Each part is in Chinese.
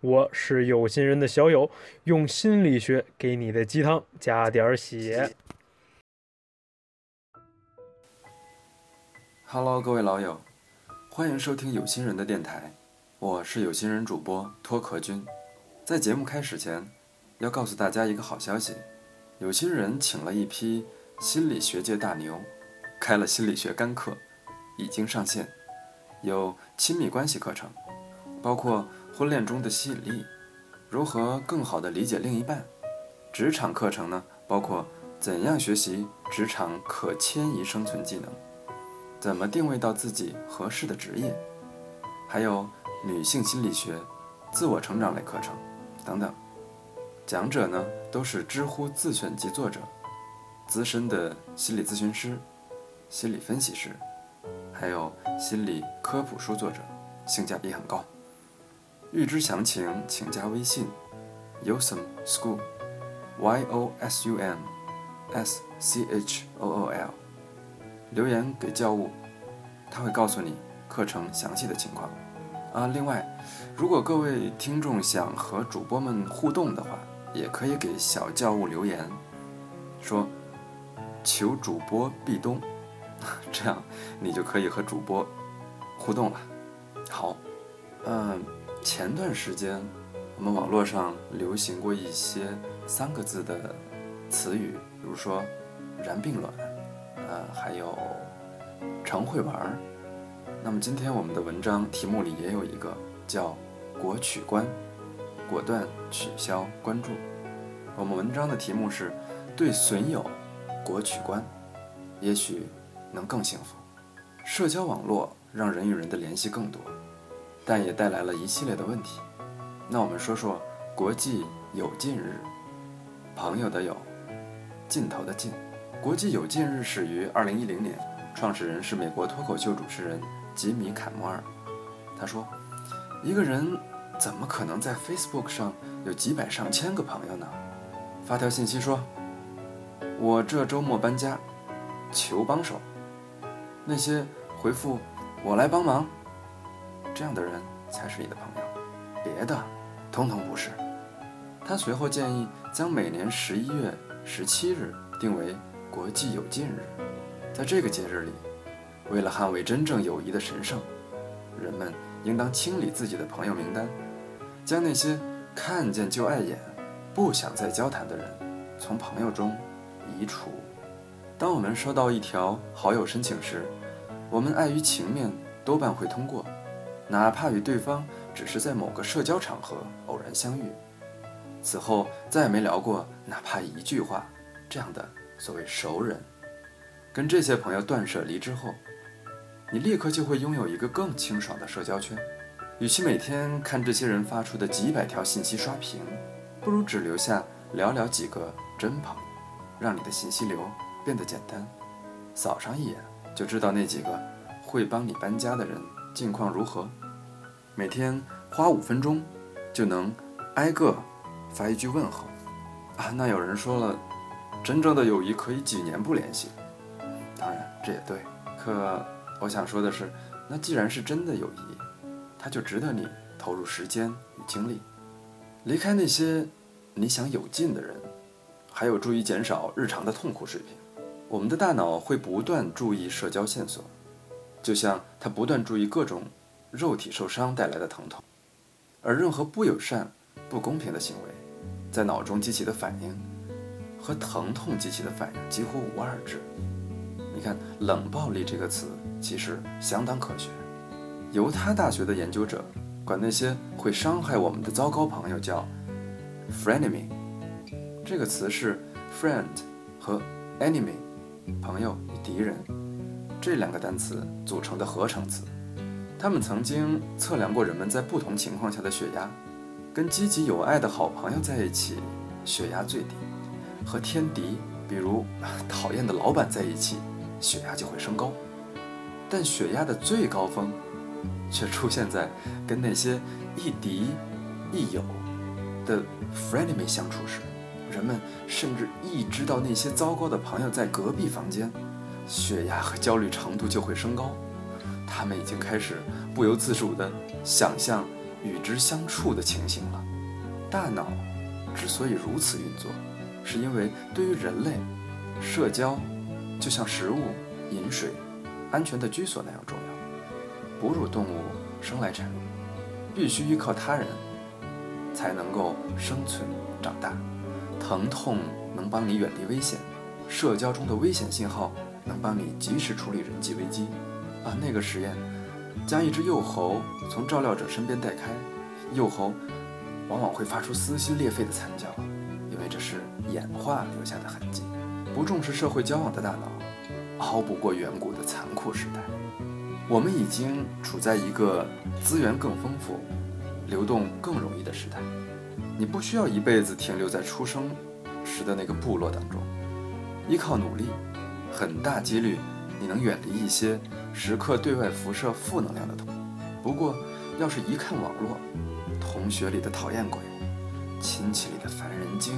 我是有心人的小友，用心理学给你的鸡汤加点血。Hello，各位老友，欢迎收听有心人的电台，我是有心人主播脱壳君。在节目开始前，要告诉大家一个好消息：有心人请了一批心理学界大牛，开了心理学干课，已经上线，有亲密关系课程，包括。婚恋中的吸引力，如何更好地理解另一半？职场课程呢？包括怎样学习职场可迁移生存技能，怎么定位到自己合适的职业，还有女性心理学、自我成长类课程等等。讲者呢都是知乎自选集作者，资深的心理咨询师、心理分析师，还有心理科普书作者，性价比很高。预知详情，请加微信 Yosum School，Y O S U M S C H O O L，留言给教务，他会告诉你课程详细的情况。啊，另外，如果各位听众想和主播们互动的话，也可以给小教务留言，说求主播壁咚，这样你就可以和主播互动了。好，嗯。前段时间，我们网络上流行过一些三个字的词语，比如说“燃并卵”，呃，还有“常会玩儿”。那么今天我们的文章题目里也有一个叫“国取关”，果断取消关注。我们文章的题目是“对损友国取关”，也许能更幸福。社交网络让人与人的联系更多。但也带来了一系列的问题。那我们说说国际有劲日，朋友的友，尽头的尽。国际有劲日始于二零一零年，创始人是美国脱口秀主持人吉米·坎摩尔。他说：“一个人怎么可能在 Facebook 上有几百上千个朋友呢？”发条信息说：“我这周末搬家，求帮手。”那些回复“我来帮忙”。这样的人才是你的朋友，别的，通通不是。他随后建议将每年十一月十七日定为国际友近日，在这个节日里，为了捍卫真正友谊的神圣，人们应当清理自己的朋友名单，将那些看见就碍眼、不想再交谈的人从朋友中移除。当我们收到一条好友申请时，我们碍于情面，多半会通过。哪怕与对方只是在某个社交场合偶然相遇，此后再也没聊过哪怕一句话，这样的所谓熟人，跟这些朋友断舍离之后，你立刻就会拥有一个更清爽的社交圈。与其每天看这些人发出的几百条信息刷屏，不如只留下寥寥几个真朋，让你的信息流变得简单，扫上一眼就知道那几个会帮你搬家的人。近况如何？每天花五分钟就能挨个发一句问候啊！那有人说了，真正的友谊可以几年不联系。当然这也对，可我想说的是，那既然是真的友谊，它就值得你投入时间与精力。离开那些你想有劲的人，还有助于减少日常的痛苦水平。我们的大脑会不断注意社交线索。就像他不断注意各种肉体受伤带来的疼痛，而任何不友善、不公平的行为，在脑中激起的反应和疼痛激起的反应几乎无二致。你看，“冷暴力”这个词其实相当科学。犹他大学的研究者管那些会伤害我们的糟糕朋友叫 “frenemy”，这个词是 “friend” 和 “enemy”，朋友与敌人。这两个单词组成的合成词，他们曾经测量过人们在不同情况下的血压，跟积极有爱的好朋友在一起，血压最低；和天敌，比如 讨厌的老板在一起，血压就会升高。但血压的最高峰，却出现在跟那些亦敌亦友的 frenemy 相处时。人们甚至一知道那些糟糕的朋友在隔壁房间，血压和焦虑程度就会升高。他们已经开始不由自主地想象与之相处的情形了。大脑之所以如此运作，是因为对于人类，社交就像食物、饮水、安全的居所那样重要。哺乳动物生来产乳，必须依靠他人才能够生存长大。疼痛能帮你远离危险，社交中的危险信号能帮你及时处理人际危机。啊，那个实验将一只幼猴从照料者身边带开，幼猴往往会发出撕心裂肺的惨叫，因为这是演化留下的痕迹。不重视社会交往的大脑，熬不过远古的残酷时代。我们已经处在一个资源更丰富、流动更容易的时代。你不需要一辈子停留在出生时的那个部落当中，依靠努力，很大几率你能远离一些时刻对外辐射负能量的同。不过，要是一看网络，同学里的讨厌鬼，亲戚里的烦人精，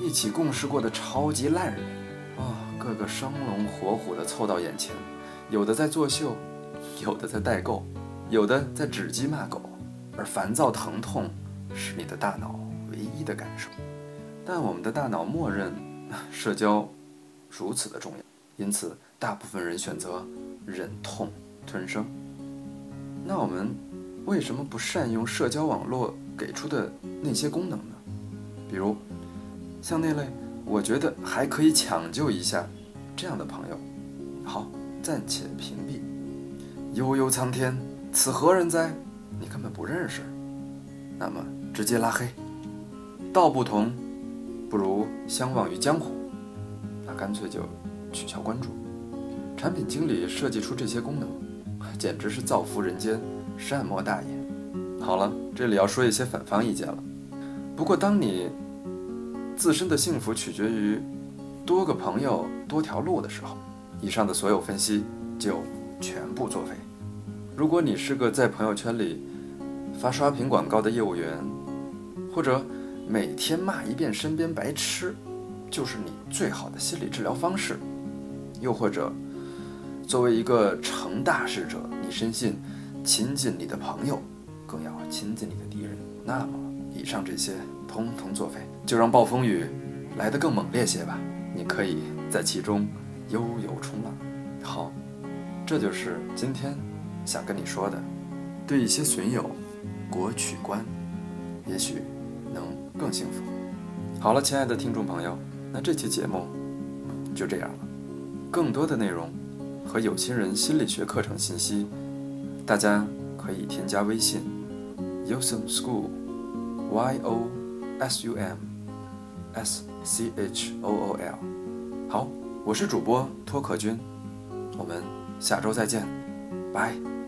一起共事过的超级烂人，啊，个个生龙活虎的凑到眼前，有的在作秀，有的在代购，有的在指鸡骂狗，而烦躁疼痛是你的大脑。唯一的感受，但我们的大脑默认 社交如此的重要，因此大部分人选择忍痛吞声。那我们为什么不善用社交网络给出的那些功能呢？比如像那类我觉得还可以抢救一下这样的朋友，好，暂且屏蔽。悠悠苍天，此何人哉？你根本不认识，那么直接拉黑。道不同，不如相忘于江湖。干脆就取消关注。产品经理设计出这些功能，简直是造福人间，善莫大焉。好了，这里要说一些反方意见了。不过，当你自身的幸福取决于多个朋友多条路的时候，以上的所有分析就全部作废。如果你是个在朋友圈里发刷屏广告的业务员，或者每天骂一遍身边白痴，就是你最好的心理治疗方式。又或者，作为一个成大事者，你深信亲近你的朋友，更要亲近你的敌人。那么，以上这些通通作废，就让暴风雨来得更猛烈些吧。你可以在其中悠游冲浪。好，这就是今天想跟你说的。对一些损友，国取关，也许能。更幸福。好了，亲爱的听众朋友，那这期节目就这样了。更多的内容和有心人心理学课程信息，大家可以添加微信 Yosum School，Y O S U M S C H O O L。好，我是主播托克君，我们下周再见，拜。